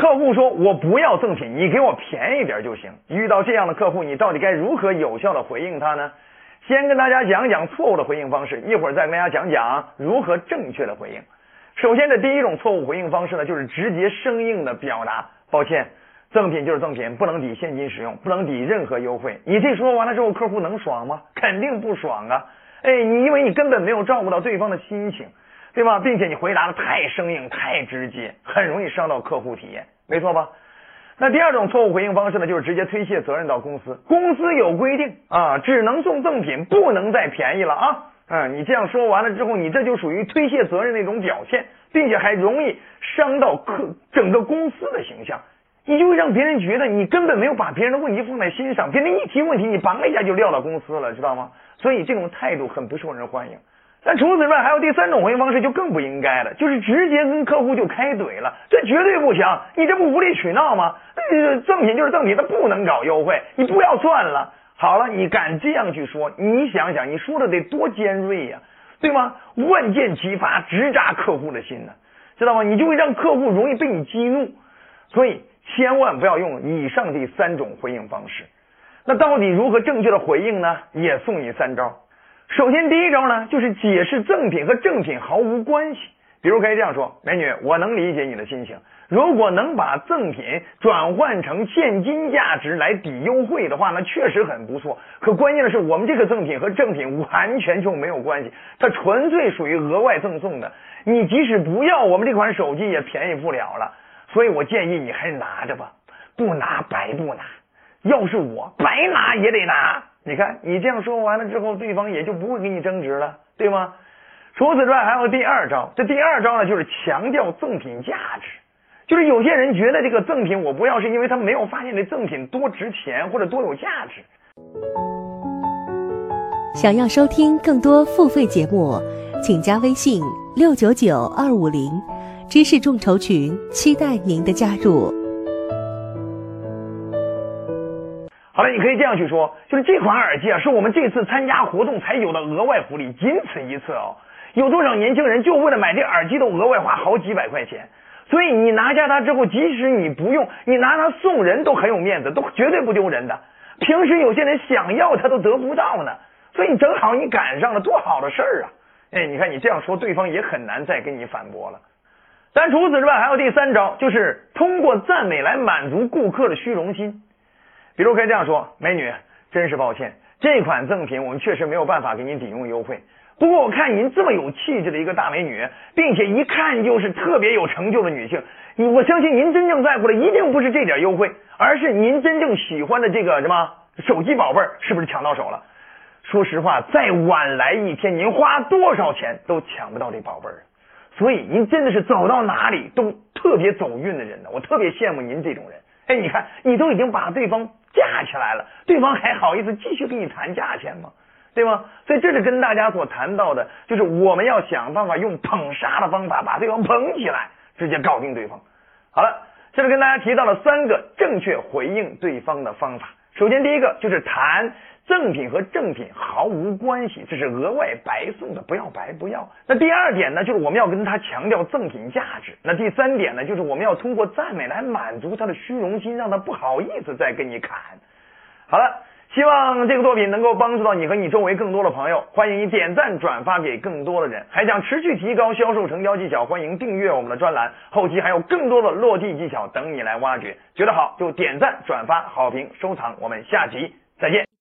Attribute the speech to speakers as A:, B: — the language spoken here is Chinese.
A: 客户说我不要赠品，你给我便宜点就行。遇到这样的客户，你到底该如何有效的回应他呢？先跟大家讲讲错误的回应方式，一会儿再跟大家讲讲如何正确的回应。首先，这第一种错误回应方式呢，就是直接生硬的表达，抱歉，赠品就是赠品，不能抵现金使用，不能抵任何优惠。你这说完了之后，客户能爽吗？肯定不爽啊！哎，你因为你根本没有照顾到对方的心情，对吧？并且你回答的太生硬、太直接，很容易伤到客户体验，没错吧？那第二种错误回应方式呢，就是直接推卸责任到公司。公司有规定啊，只能送赠品，不能再便宜了啊。嗯，你这样说完了之后，你这就属于推卸责任的一种表现，并且还容易伤到客整个公司的形象。你就会让别人觉得你根本没有把别人的问题放在心上，别人一提问题，你梆一下就撂到公司了，知道吗？所以这种态度很不受人欢迎。但除此之外，还有第三种回应方式就更不应该了，就是直接跟客户就开怼了，这绝对不行！你这不无理取闹吗？呃，赠品就是赠品，它不能搞优惠，你不要算了。好了，你敢这样去说，你想想，你说的得多尖锐呀，对吗？万箭齐发，直扎客户的心呢，知道吗？你就会让客户容易被你激怒，所以千万不要用以上这三种回应方式。那到底如何正确的回应呢？也送你三招。首先，第一招呢，就是解释赠品和正品毫无关系。比如可以这样说：“美女，我能理解你的心情。如果能把赠品转换成现金价值来抵优惠的话，那确实很不错。可关键的是，我们这个赠品和正品完全就没有关系，它纯粹属于额外赠送的。你即使不要我们这款手机，也便宜不了了。所以我建议你还是拿着吧，不拿白不拿。要是我，白拿也得拿。”你看，你这样说完了之后，对方也就不会跟你争执了，对吗？除此之外，还有第二招。这第二招呢，就是强调赠品价值。就是有些人觉得这个赠品我不要，是因为他没有发现这赠品多值钱或者多有价值。
B: 想要收听更多付费节目，请加微信六九九二五零知识众筹群，期待您的加入。
A: 好了，你可以这样去说，就是这款耳机啊，是我们这次参加活动才有的额外福利，仅此一次哦。有多少年轻人就为了买这耳机都额外花好几百块钱？所以你拿下它之后，即使你不用，你拿它送人都很有面子，都绝对不丢人的。平时有些人想要它都得不到呢，所以你正好你赶上了，多好的事儿啊！哎，你看你这样说，对方也很难再跟你反驳了。但除此之外，还有第三招，就是通过赞美来满足顾客的虚荣心。比如可以这样说，美女，真是抱歉，这款赠品我们确实没有办法给您抵用优惠。不过我看您这么有气质的一个大美女，并且一看就是特别有成就的女性，我相信您真正在乎的一定不是这点优惠，而是您真正喜欢的这个什么手机宝贝儿，是不是抢到手了？说实话，再晚来一天，您花多少钱都抢不到这宝贝儿。所以您真的是走到哪里都特别走运的人呢，我特别羡慕您这种人。哎，你看，你都已经把对方。架起来了，对方还好意思继续跟你谈价钱吗？对吗？所以这是跟大家所谈到的，就是我们要想办法用捧杀的方法把对方捧起来，直接搞定对方。好了，这是跟大家提到了三个正确回应对方的方法。首先，第一个就是谈。赠品和正品毫无关系，这是额外白送的，不要白不要。那第二点呢，就是我们要跟他强调赠品价值。那第三点呢，就是我们要通过赞美来满足他的虚荣心，让他不好意思再跟你砍。好了，希望这个作品能够帮助到你和你周围更多的朋友。欢迎你点赞转发给更多的人。还想持续提高销售成交技巧，欢迎订阅我们的专栏，后期还有更多的落地技巧等你来挖掘。觉得好就点赞转发好评收藏，我们下集再见。